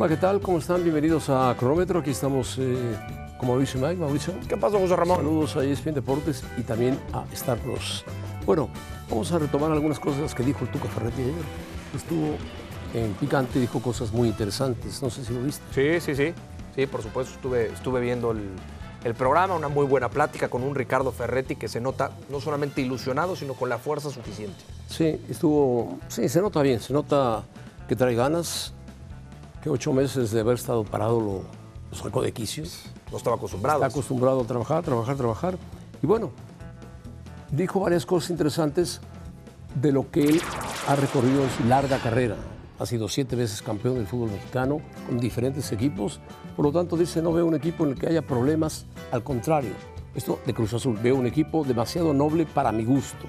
Hola, ¿qué tal? ¿Cómo están? Bienvenidos a Cronómetro. Aquí estamos eh, con Mauricio Mike. Mauricio. ¿Qué pasó, José Ramón? Saludos a ESPN Deportes y también a Star Plus. Bueno, vamos a retomar algunas cosas que dijo el Tuca Ferretti ayer. Estuvo en picante y dijo cosas muy interesantes. No sé si lo viste. Sí, sí, sí. Sí, por supuesto, estuve, estuve viendo el, el programa, una muy buena plática con un Ricardo Ferretti que se nota no solamente ilusionado, sino con la fuerza suficiente. Sí, estuvo. Sí, se nota bien. Se nota que trae ganas. Que ocho meses de haber estado parado lo, lo sacó de quicio. No estaba acostumbrado. Está acostumbrado a trabajar, trabajar, trabajar. Y bueno, dijo varias cosas interesantes de lo que él ha recorrido en su larga carrera. Ha sido siete veces campeón del fútbol mexicano con diferentes equipos. Por lo tanto, dice, no veo un equipo en el que haya problemas. Al contrario, esto de Cruz Azul, veo un equipo demasiado noble para mi gusto.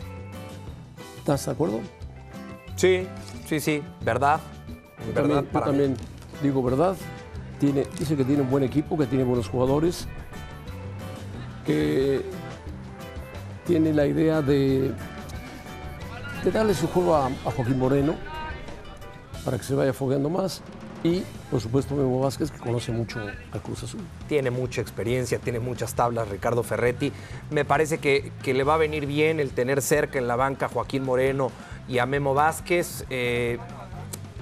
¿Estás de acuerdo? Sí, sí, sí, verdad. Yo verdad para también digo verdad. Tiene, dice que tiene un buen equipo, que tiene buenos jugadores, que tiene la idea de, de darle su juego a, Joaquín Moreno para que se vaya fogueando más. Y, por supuesto, Memo Vázquez, que conoce mucho al Cruz Azul. Tiene mucha experiencia, tiene muchas tablas Ricardo Ferretti. Me parece que, que le va a venir bien el tener cerca en la banca a Joaquín Moreno y a Memo Vázquez. Eh,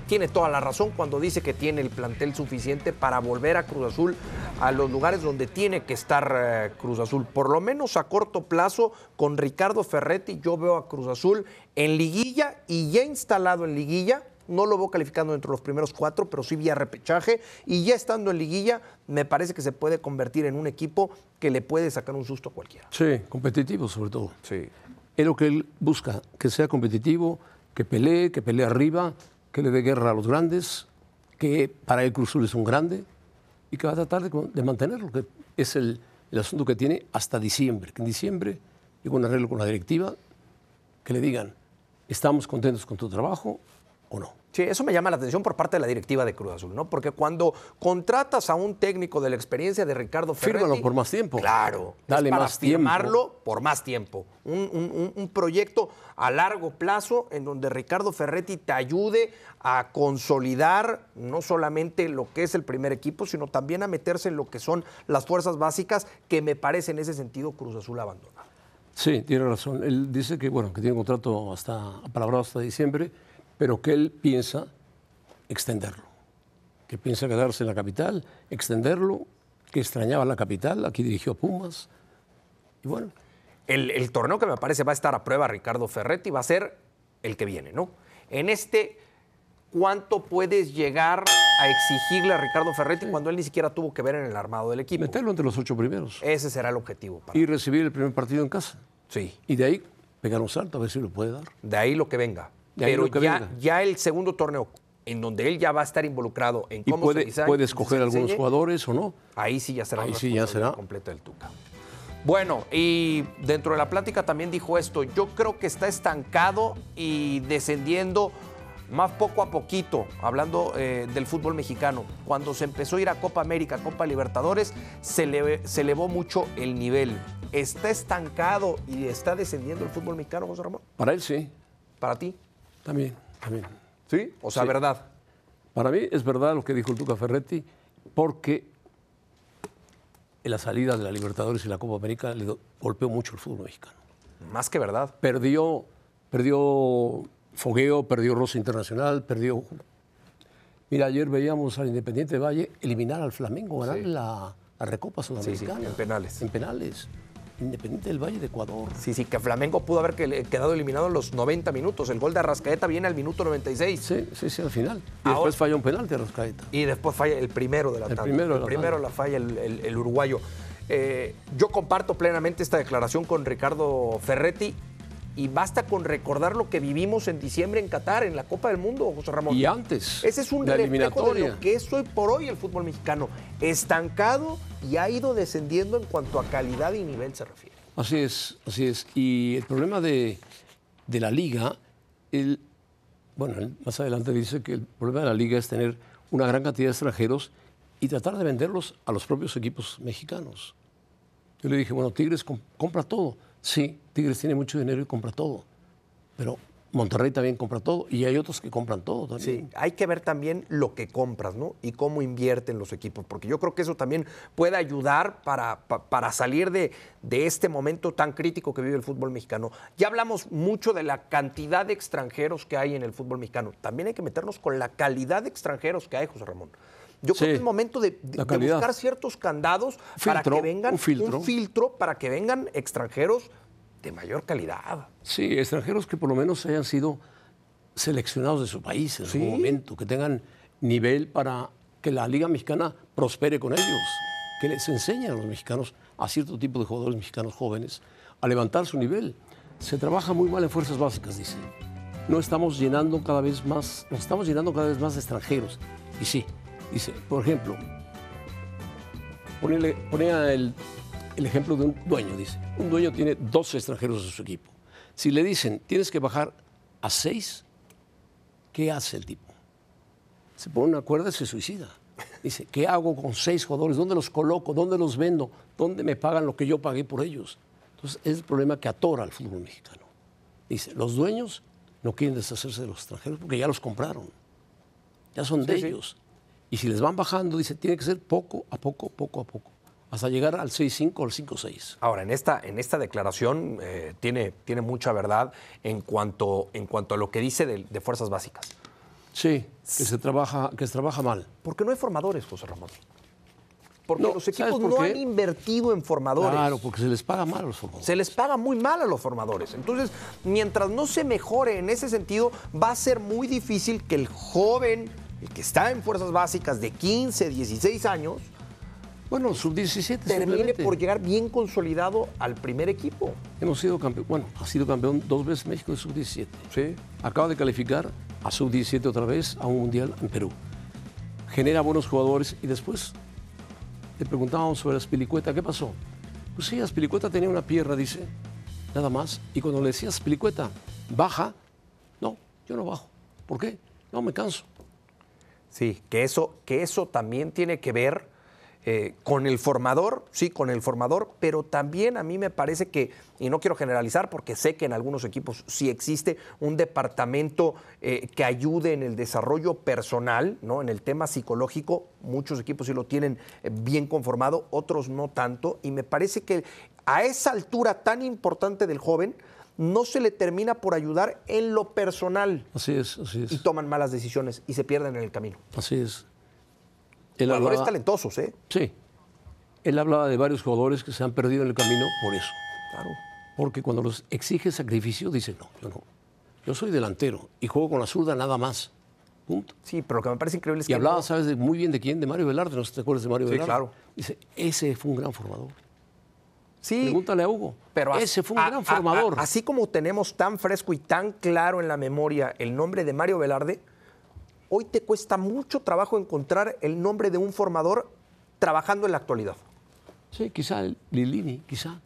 tiene toda la razón cuando dice que tiene el plantel suficiente para volver a Cruz Azul a los lugares donde tiene que estar eh, Cruz Azul. Por lo menos a corto plazo, con Ricardo Ferretti, yo veo a Cruz Azul en liguilla y ya instalado en liguilla. No lo veo calificando entre los primeros cuatro, pero sí vía repechaje. Y ya estando en liguilla, me parece que se puede convertir en un equipo que le puede sacar un susto a cualquiera. Sí, competitivo sobre todo. Sí. Es lo que él busca, que sea competitivo, que pelee, que pelee arriba, que le dé guerra a los grandes, que para él Cruz Azul es un grande y que va a tratar de, mantenerlo, que es el, el asunto que tiene hasta diciembre. Que en diciembre llega un arreglo con la directiva, que le digan, estamos contentos con tu trabajo o no. Sí, eso me llama la atención por parte de la directiva de Cruz Azul, ¿no? Porque cuando contratas a un técnico de la experiencia de Ricardo Ferretti... Fírmalo por más tiempo. Claro. Dale es para más tiempo. firmarlo por más tiempo. Un, un- un- un proyecto a largo plazo en donde Ricardo Ferretti te ayude a consolidar no solamente lo que es el primer equipo, sino también a meterse en lo que son las fuerzas básicas que me parece en ese sentido Cruz Azul abandona. Sí, tiene razón. Él dice que, bueno, que tiene un contrato hasta, apalabrado hasta diciembre, pero que él piensa extenderlo. Que piensa quedarse en la capital, extenderlo, que extrañaba la capital, aquí dirigió a Pumas. Y bueno, El, el torneo que me parece va a estar a prueba Ricardo Ferretti va a ser el que viene, ¿no? En este, ¿cuánto puedes llegar a exigirle a Ricardo Ferretti cuando él ni siquiera tuvo que ver en el armado del equipo? meterlo entre los ocho primeros Ese será el objetivo. para- y recibir el primer partido en casa. Sí, Y de ahí pegar un salto, a ver si lo puede dar. de ahí lo que venga. Pero ya, ya el segundo torneo, en donde él ya va a estar involucrado en Y cómo puede, se puede escoger algunos jugadores o no. Ahí sí ya será Ahí sí ya será. completa del Tuca. Bueno, y dentro de la plática también dijo esto, yo creo que está estancado y descendiendo más poco a poquito, hablando eh, del fútbol mexicano. Cuando se empezó a ir a Copa América, Copa Libertadores, se, eleve- se elevó mucho el nivel. ¿Está estancado y está descendiendo el fútbol mexicano, José Ramón? Para él sí, ¿Para ti? También, también. Sí. O sea, Sí. verdad. Para mí es verdad lo que dijo el Tuca Ferretti, porque en la salida de la Libertadores y la Copa América le golpeó mucho el fútbol mexicano. Más que verdad. Perdió, perdió fogueo, perdió roce internacional, perdió... Mira, ayer veíamos al Independiente de Valle eliminar al Flamengo, ganar Sí. la, la Recopa Sudamericana. en penales. En penales. Independiente del Valle de Ecuador. Sí, sí, que Flamengo pudo haber que- quedado eliminado en los 90 minutos. El gol de Arrascaeta viene al minuto 96. Sí, sí, sí, al final. Y Ahora- después falló un penalti a Rascaeta. Y después falla el primero de la El tanda. primero El la primero tanda. la falla el, el- el uruguayo. Eh, yo comparto plenamente esta declaración con Ricardo Ferretti y basta con recordar lo que vivimos en diciembre en Qatar, en la Copa del Mundo, José Ramón. Y antes, Ese es un la reflejo de lo que es hoy por hoy el fútbol mexicano. Estancado y ha ido descendiendo en cuanto a calidad y nivel se refiere. Así es, así es. Y el problema de, de la liga, él, bueno, él más adelante dice que el problema de la liga es tener una gran cantidad de extranjeros y tratar de venderlos a los propios equipos mexicanos. Yo le dije, bueno, Tigres com- compra todo. Sí, Tigres tiene mucho dinero y compra todo. Pero Monterrey también compra todo y hay otros que compran todo también. Sí, hay que ver también lo que compras, ¿no? Y cómo invierten los equipos, porque yo creo que eso también puede ayudar para, pa- para salir de, de este momento tan crítico que vive el fútbol mexicano. Ya hablamos mucho de la cantidad de extranjeros que hay en el fútbol mexicano. También hay que meternos con la calidad de extranjeros que hay, José Ramón. Yo Sí, creo que es momento de, buscar ciertos candados para que vengan un filtro. filtro para que vengan extranjeros de mayor calidad. Sí, extranjeros que por lo menos hayan sido seleccionados de su país en Sí. algún momento, que tengan nivel para que la Liga Mexicana prospere con ellos, que les enseñen a los mexicanos, a cierto tipo de jugadores mexicanos jóvenes, a levantar su nivel. Se trabaja muy mal en fuerzas básicas, dice. No estamos llenando cada vez más, nos estamos llenando cada vez más de extranjeros. Y sí, dice, por ejemplo, ponía el, el ejemplo de un dueño, dice. Un dueño tiene 12 extranjeros en su equipo. Si le dicen, tienes que bajar a 6, ¿qué hace el tipo? Se pone una cuerda y se suicida. Dice, ¿qué hago con seis jugadores? ¿Dónde los coloco? ¿Dónde los vendo? ¿Dónde me pagan lo que yo pagué por ellos? Entonces, es el problema que atora al fútbol mexicano. Dice, los dueños no quieren deshacerse de los extranjeros porque ya los compraron. Ya son de sí. ellos. Y si les van bajando, dice, tiene que ser poco a poco, poco a poco, hasta llegar al 6-5 o al 5-6. Ahora, en esta, en esta declaración eh, tiene, tiene mucha verdad en cuanto, en cuanto a lo que dice de, de fuerzas básicas. Sí, que se trabaja, que se trabaja mal. Porque no hay formadores, José Ramón. Porque No, los ¿sabes equipos por no han invertido en formadores. Claro, porque se les paga mal a los formadores. Se les paga muy mal a los formadores. Entonces, mientras no se mejore en ese sentido, va a ser muy difícil que el joven, el que está en fuerzas básicas de 15, 16 años, Bueno, sub-17 termine por llegar bien consolidado al primer equipo. Hemos sido campeón, bueno, ha sido campeón dos veces México de sub-17. Sí. Acaba de calificar a sub-17 otra vez a un mundial en Perú. Genera buenos jugadores y después le preguntábamos sobre Aspilicueta, ¿qué pasó? Pues sí, Aspilicueta tenía una pierna, dice, nada más. Y cuando le decías Aspilicueta, baja, no, yo no bajo. ¿Por qué? No, me canso. Sí, que eso, que eso también tiene que ver eh, con el formador, sí, con el formador, pero también a mí me parece que, y no quiero generalizar porque sé que en algunos equipos sí existe un departamento eh, que ayude en el desarrollo personal, ¿no? En el tema psicológico, muchos equipos sí lo tienen eh, bien conformado, otros no tanto, y me parece que a esa altura tan importante del joven, no se le termina por ayudar en lo personal Así es, así y es. toman malas decisiones y se pierden en el camino. Así es. Él Jugadores hablaba- talentosos, ¿eh? Sí. Él hablaba de varios jugadores que se han perdido en el camino por eso. Claro. Porque cuando los exige sacrificio, dicen, no, yo no. Yo soy delantero y juego con la zurda nada más. Punto. Sí, pero lo que me parece increíble es Y que. hablaba, no- ¿sabes de- muy bien de quién? De Mario Velarde, no sé si te acuerdas de Mario Sí, Velarde. claro. Dice, ese fue un gran formador. sí, Pregúntale a Hugo. pero ese fue un a- gran a- formador. a- así como tenemos tan fresco y tan claro en la memoria el nombre de Mario Velarde, hoy te cuesta mucho trabajo encontrar el nombre de un formador trabajando en la actualidad. Sí, quizá el Lilini, quizá.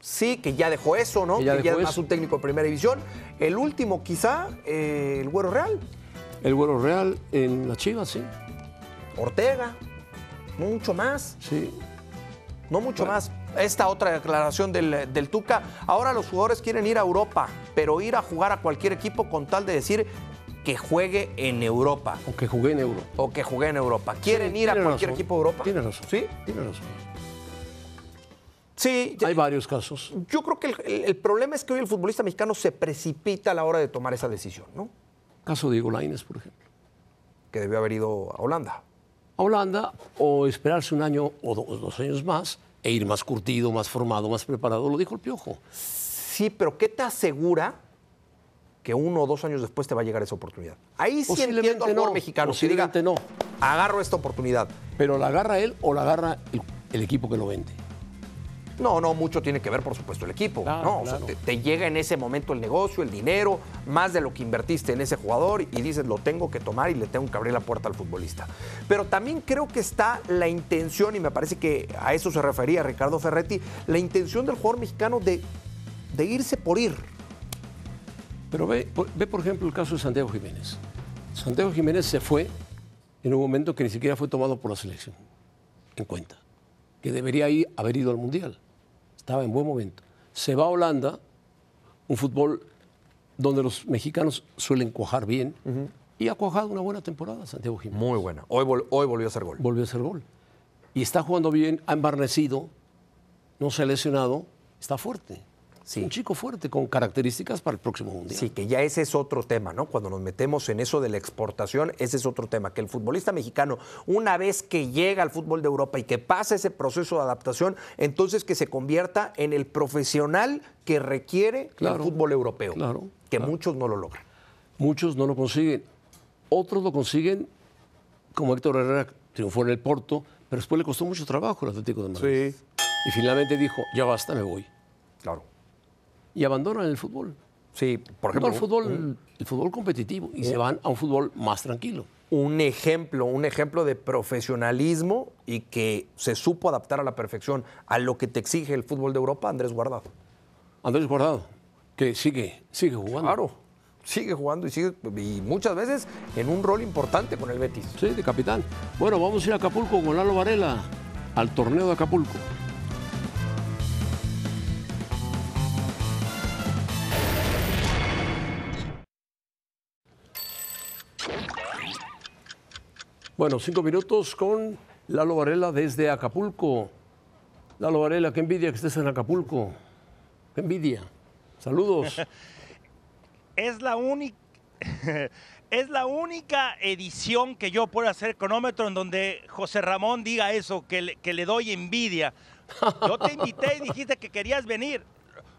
Sí, que ya dejó eso, ¿no? Que ya es dejó más eso. un técnico de primera división. El último, quizá, eh, el Güero Real, El Güero Real en la Chivas, sí. Ortega, no mucho más. Sí. No mucho más. Esta otra declaración del, del Tuca. Ahora los jugadores quieren ir a Europa, pero ir a jugar a cualquier equipo con tal de decir que juegue en Europa Aunque jugué en Euro. o que juegue en Europa. ¿Quieren Sí, ir a cualquier razón. equipo de Europa? Tiene razón. Sí, Tiene razón. sí. Hay varios casos. Yo creo que el, el- el problema es que hoy el futbolista mexicano se precipita a la hora de tomar esa decisión, ¿no? Caso de Diego Lainez, por ejemplo. Que debió haber ido a Holanda. a Holanda o esperarse un año o do- o dos años más e ir más curtido, más formado, más preparado. Lo dijo el Piojo. Sí, pero ¿qué te asegura que uno o dos años después te va a llegar esa oportunidad? Ahí sí entiendo al jugador no, mexicano. Si diga, no. agarro esta oportunidad. Pero la agarra él o la agarra el, el equipo que lo vende. No, no, mucho tiene que ver, por supuesto, el equipo. Claro, no, o sea, te, te llega en ese momento el negocio, el dinero, más de lo que invertiste en ese jugador y dices, lo tengo que tomar y le tengo que abrir la puerta al futbolista. Pero también creo que está la intención, y me parece que a eso se refería Ricardo Ferretti, la intención del jugador mexicano de, de irse por ir. Pero ve, ve, por ejemplo, el caso de Santiago Jiménez. Santiago Jiménez se fue en un momento que ni siquiera fue tomado por la selección en cuenta, que debería ir, haber ido al Mundial. Estaba en buen momento. Se va a Holanda, un fútbol donde los mexicanos suelen cuajar bien. Y ha cuajado una buena temporada Santiago Jiménez. Muy buena. Hoy, vol- hoy volvió a hacer gol. Volvió a hacer gol. Y está jugando bien, ha embarnecido, no se ha lesionado, está fuerte. Sí. Un chico fuerte con características para el próximo mundial. Sí, que ya ese es otro tema, ¿no? Cuando nos metemos en eso de la exportación, ese es otro tema, que el futbolista mexicano, una vez que llega al fútbol de Europa y que pasa ese proceso de adaptación, entonces que se convierta en el profesional que requiere Claro, el fútbol europeo, claro, que claro. muchos no lo logran. Muchos no lo consiguen. Otros lo consiguen, como Héctor Herrera triunfó en el Porto, pero después le costó mucho trabajo el Atlético de Madrid. Y finalmente dijo, ya basta, me voy. Claro. Y abandonan el fútbol. Sí, por No ejemplo, el fútbol, el fútbol competitivo y se van a un fútbol más tranquilo. un ejemplo, un ejemplo de profesionalismo y que se supo adaptar a la perfección a lo que te exige el fútbol de Europa, Andrés Guardado. Andrés Guardado, que sigue, sigue jugando. Claro, sigue jugando y sigue y muchas veces en un rol importante con el Betis. Sí, de capitán. Bueno, vamos a ir a Acapulco con Lalo Varela, al torneo de Acapulco. Bueno, cinco minutos con Lalo Varela desde Acapulco. Lalo Varela, qué envidia que estés en Acapulco. Qué envidia. Saludos. es la única es la única edición que yo puedo hacer cronómetro en donde José Ramón diga eso, que le, que le doy envidia. Yo te invité y dijiste que querías venir.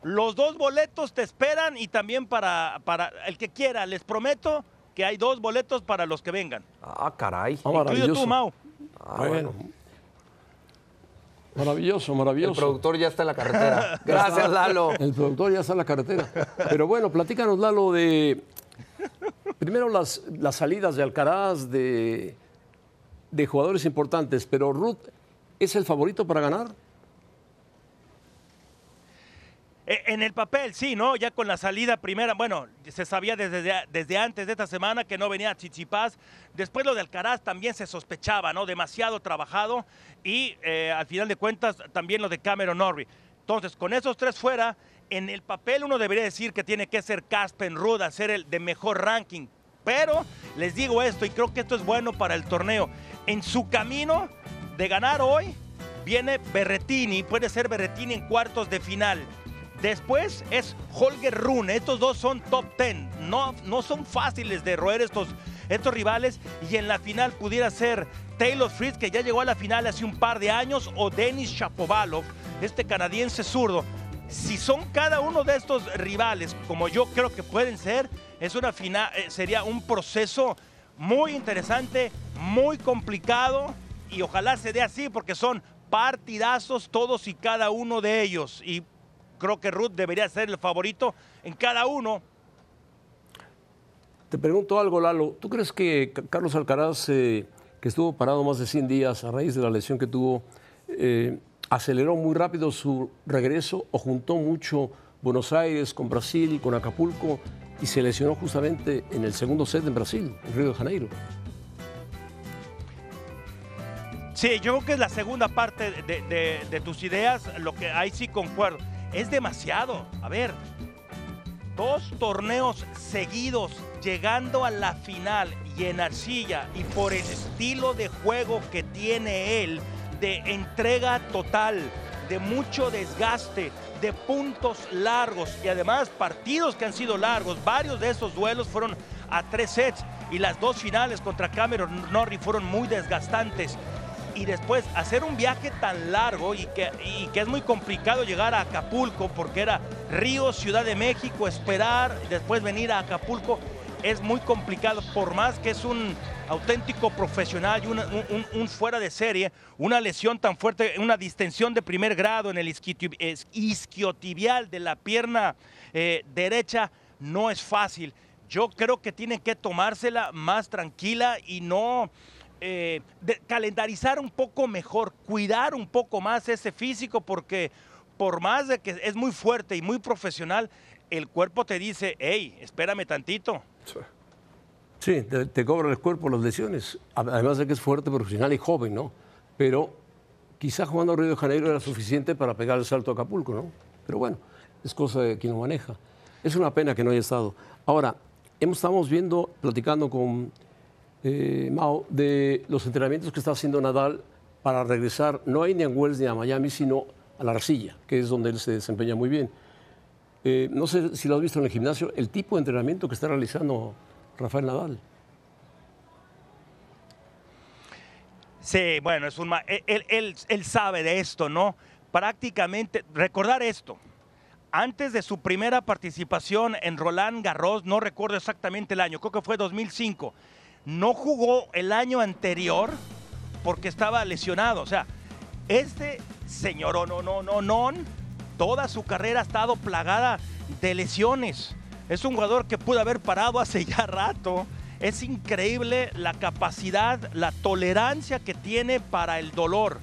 Los dos boletos te esperan y también para, para el que quiera. Les prometo que hay dos boletos para los que vengan. Ah, caray. Ah, Incluido maravilloso. tú, Mau. Ah, bueno. Maravilloso, El maravilloso. productor ya está en la carretera. Gracias, Lalo. El productor ya está en la carretera. Pero bueno, platícanos, Lalo, de. Primero las, las salidas de Alcaraz, de, de jugadores importantes, pero Ruth es el favorito para ganar. Eh, En el papel, sí, ¿no? Ya con la salida primera, bueno, se sabía desde, desde antes de esta semana que no venía Chichipaz. Después lo de Alcaraz también se sospechaba, ¿no? Demasiado trabajado. Y eh, al final de cuentas también lo de Cameron Norrie. Entonces, con esos tres fuera, en el papel uno debería decir que tiene que ser Caspen Ruud, ser el de mejor ranking. Pero les digo esto, y creo que esto es bueno para el torneo. En su camino de ganar hoy, viene Berretini, puede ser Berretini en cuartos de final. Después es Holger Rune. Estos dos son top 10. No, no son fáciles de roer estos, estos rivales. Y en la final pudiera ser Taylor Fritz, que ya llegó a la final hace un par de años, o Denis Shapovalov, este canadiense zurdo. Si son cada uno de estos rivales, como yo creo que pueden ser, es una final, eh, sería un proceso muy interesante, muy complicado y ojalá se dé así porque son partidazos todos y cada uno de ellos. Y creo que Ruth debería ser el favorito en cada uno. Te pregunto algo, Lalo. ¿Tú crees que Ca- Carlos Alcaraz, eh, que estuvo parado más de 100 días a raíz de la lesión que tuvo, eh, aceleró muy rápido su regreso o juntó mucho Buenos Aires con Brasil, con Acapulco y se lesionó justamente en el segundo set en Brasil, en Río de Janeiro? Sí, yo creo que es la segunda parte de, de- de tus ideas, lo que ahí sí concuerdo. Es demasiado. A ver, dos torneos seguidos llegando a la final y en arcilla y por el estilo de juego que tiene él, de entrega total, de mucho desgaste, de puntos largos y además partidos que han sido largos. Varios de esos duelos fueron a tres sets y las dos finales contra Cameron Norrie fueron muy desgastantes y después hacer un viaje tan largo y que, y que es muy complicado llegar a Acapulco porque era Río, Ciudad de México, esperar, y después venir a Acapulco, es muy complicado, por más que es un auténtico profesional y un, fuera de serie, una lesión tan fuerte, una distensión de primer grado en el isquiotibial de la pierna eh, derecha, no es fácil. Yo creo que tienen que tomársela más tranquila y no eh, calendarizar un poco mejor, cuidar un poco más ese físico, porque por más de que es muy fuerte y muy profesional, el cuerpo te dice, hey, espérame tantito. Sí, te, te cobra el cuerpo las lesiones, además de que es fuerte, profesional y joven, ¿no? Pero quizá jugando a Río de Janeiro era suficiente para pegar el salto a Acapulco, ¿no? Pero bueno, es cosa de quien lo maneja. Es una pena que no haya estado. Ahora, estamos viendo, platicando con eh, Mao, de los entrenamientos que está haciendo Nadal para regresar, no a Indian Wells ni a Miami, sino a la arcilla, que es donde él se desempeña muy bien. Eh, no sé si lo has visto en el gimnasio, el tipo de entrenamiento que está realizando Rafael Nadal. Sí, bueno, es un él, él, él, sabe de esto, ¿no? Prácticamente, recordar esto, antes de su primera participación en Roland Garros, no recuerdo exactamente el año, creo que fue 2005, no jugó el año anterior porque estaba lesionado. O sea, este señor no, no, no, no, toda su carrera ha estado plagada de lesiones. Es un jugador que pudo haber parado hace ya rato. Es increíble la capacidad, la tolerancia que tiene para el dolor,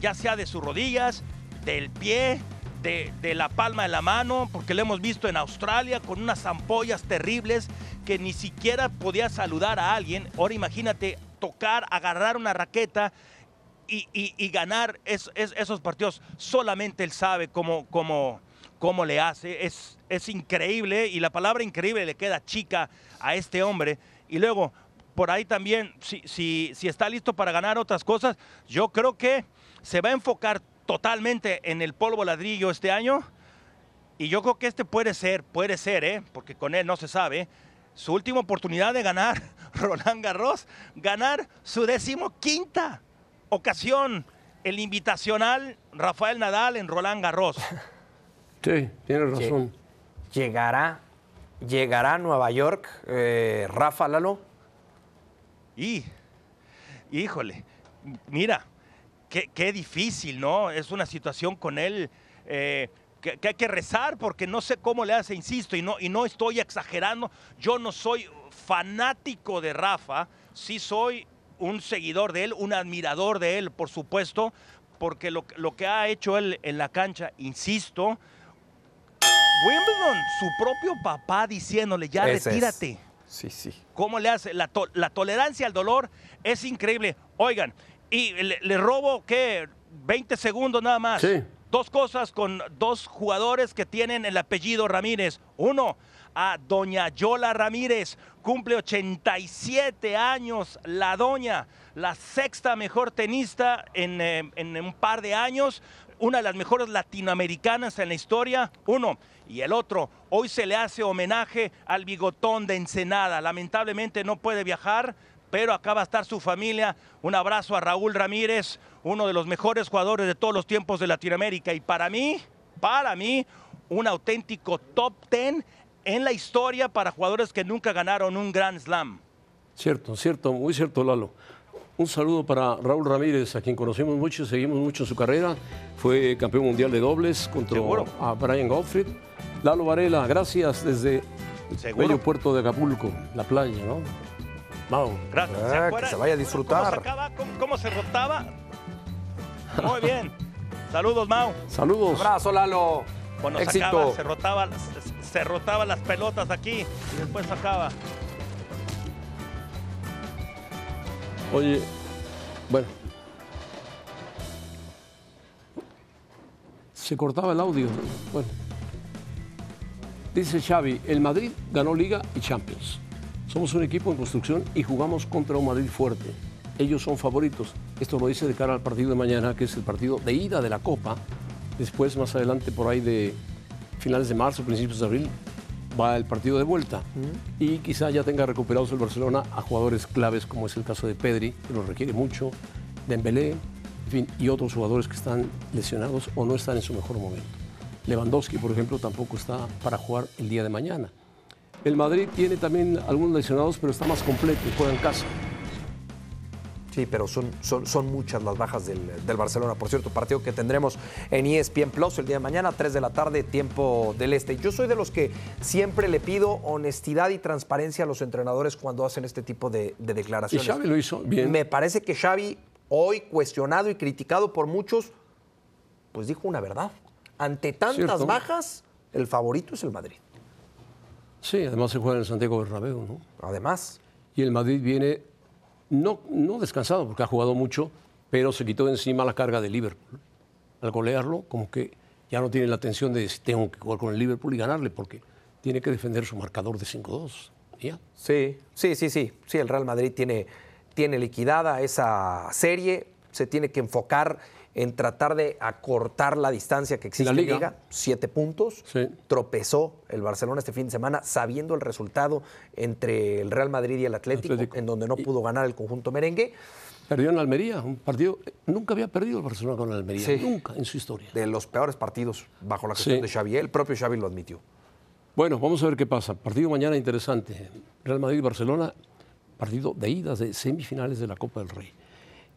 ya sea de sus rodillas, del pie, de, de, la palma de la mano, porque lo hemos visto en Australia con unas ampollas terribles que ni siquiera podía saludar a alguien. Ahora imagínate tocar, agarrar una raqueta y, ganar esos partidos. Solamente él sabe cómo, cómo, cómo le hace. Es, es increíble y la palabra increíble le queda chica a este hombre. Y luego, por ahí también, si, si, si está listo para ganar otras cosas, yo creo que se va a enfocar totalmente en el polvo ladrillo este año. Y yo creo que este puede ser, puede ser, ¿eh? porque con él no se sabe, su última oportunidad de ganar Roland Garros, ganar su decimoquinta ocasión, el invitacional Rafael Nadal en Roland Garros. Sí, tiene razón. ¿Llegará, llegará a Nueva York eh, Rafa Lalo? Y, híjole, mira, qué, difícil, ¿no? Es una situación con él. Eh, que, hay que rezar porque no sé cómo le hace, insisto, y no, y no estoy exagerando. Yo no soy fanático de Rafa, sí soy un seguidor de él, un admirador de él, por supuesto, porque lo, que ha hecho él en la cancha, insisto, Wimbledon, su propio papá diciéndole, ya retírate. Sí, sí. ¿Cómo le hace? La, tolerancia al dolor es increíble. Oigan, y le, le robo, ¿qué? 20 segundos nada más. Sí dos cosas con dos jugadores que tienen el apellido Ramírez. Uno, a doña Yola Ramírez, cumple 87 años la doña, la sexta mejor tenista en, eh, en un par de años, una de las mejores latinoamericanas en la historia. Uno. Y el otro, hoy se le hace homenaje al bigotón de Ensenada. Lamentablemente no puede viajar, pero acá va a estar su familia. Un abrazo a Raúl Ramírez, uno de los mejores jugadores de todos los tiempos de Latinoamérica. Y para mí, para mí, un auténtico top ten en la historia para jugadores que nunca ganaron un Grand Slam. Cierto, cierto, muy cierto, Lalo. Un saludo para Raúl Ramírez, a quien conocemos mucho, seguimos mucho en su carrera. Fue campeón mundial de dobles contra a Brian Gottfried. Lalo Varela, gracias desde el bello puerto de Acapulco, la playa, ¿no? Mau. Gracias. Ah, que se vaya a disfrutar. ¿Cómo se, rotaba? Muy bien. Saludos, Mau. Saludos. Un abrazo, Lalo. Cuando Éxito. se rotaba, se, rotaba las pelotas aquí y después sacaba. Oye, bueno. Se cortaba el audio. Bueno. Dice Xavi, el Madrid ganó Liga y Champions. Somos un equipo en construcción y jugamos contra un Madrid fuerte. Ellos son favoritos. Esto lo dice de cara al partido de mañana, que es el partido de ida de la Copa. Después, más adelante, por ahí de finales de marzo, principios de abril, va el partido de vuelta. Y quizá ya tenga recuperados el Barcelona a jugadores claves, como es el caso de Pedri, que lo requiere mucho, Dembélé, en fin, y otros jugadores que están lesionados o no están en su mejor momento. Lewandowski, por ejemplo, tampoco está para jugar el día de mañana. El Madrid tiene también algunos lesionados, pero está más completo y juega en casa. Sí, pero son, son, son muchas las bajas del, Barcelona. Por cierto, partido que tendremos en ESPN Plus el día de mañana, 3 de la tarde, tiempo del este. Yo soy de los que siempre le pido honestidad y transparencia a los entrenadores cuando hacen este tipo de, declaraciones. Y Xavi lo hizo bien. Me parece que Xavi, hoy cuestionado y criticado por muchos, pues dijo una verdad. Ante tantas bajas, el favorito es el Madrid. Sí, además se juega en el Santiago Bernabéu, ¿no? Además. Y el Madrid viene no, no descansado porque ha jugado mucho, pero se quitó de encima la carga de Liverpool. Al golearlo, como que ya no tiene la tensión de si tengo que jugar con el Liverpool y ganarle, porque tiene que defender su marcador de 5-2. ¿Ya? Sí, sí, sí, sí. Sí, el Real Madrid tiene, tiene liquidada esa serie. Se tiene que enfocar en tratar de acortar la distancia que existe La en Liga. Liga. Siete puntos. Sí. Tropezó el Barcelona este fin de semana sabiendo el resultado entre el Real Madrid y el Atlético, Atlético. en donde no pudo ganar el conjunto merengue. Perdió en Almería, un partido. Nunca había perdido el Barcelona con Almería. Sí. Nunca en su historia. De los peores partidos bajo la gestión Sí. de Xavi. El propio Xavi lo admitió. Bueno, vamos a ver qué pasa. Partido mañana interesante. Real Madrid-Barcelona, partido de idas de semifinales de la Copa del Rey.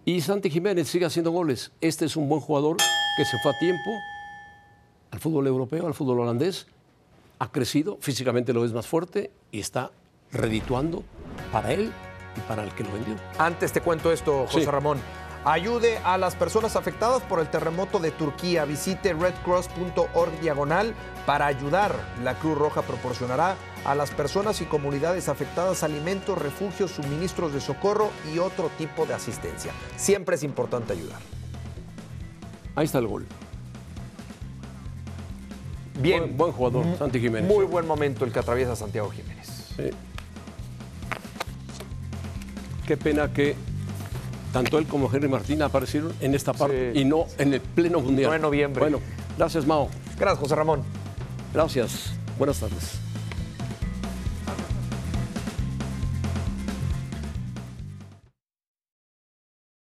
Y Santi Jiménez sigue haciendo goles. Este es un buen jugador que se fue a tiempo al fútbol europeo, al fútbol holandés. Ha crecido, físicamente lo es más fuerte y está redituando para él y para el que lo vendió. Antes te cuento esto, José Sí. Ramón. Ayude a las personas afectadas por el terremoto de Turquía. Visite redcross.org diagonal para ayudar. La Cruz Roja proporcionará a las personas y comunidades afectadas alimentos, refugios, suministros de socorro y otro tipo de asistencia. Siempre es importante ayudar. Ahí está el gol. Bien, Buen, buen jugador, Santi Jiménez. muy buen momento el que atraviesa Santiago Jiménez. Sí. Qué pena que tanto él como Henry Martín aparecieron en esta parte Sí. y no en el pleno mundial. No en noviembre. Bueno, gracias Mao. Gracias, José Ramón. Gracias. Buenas tardes.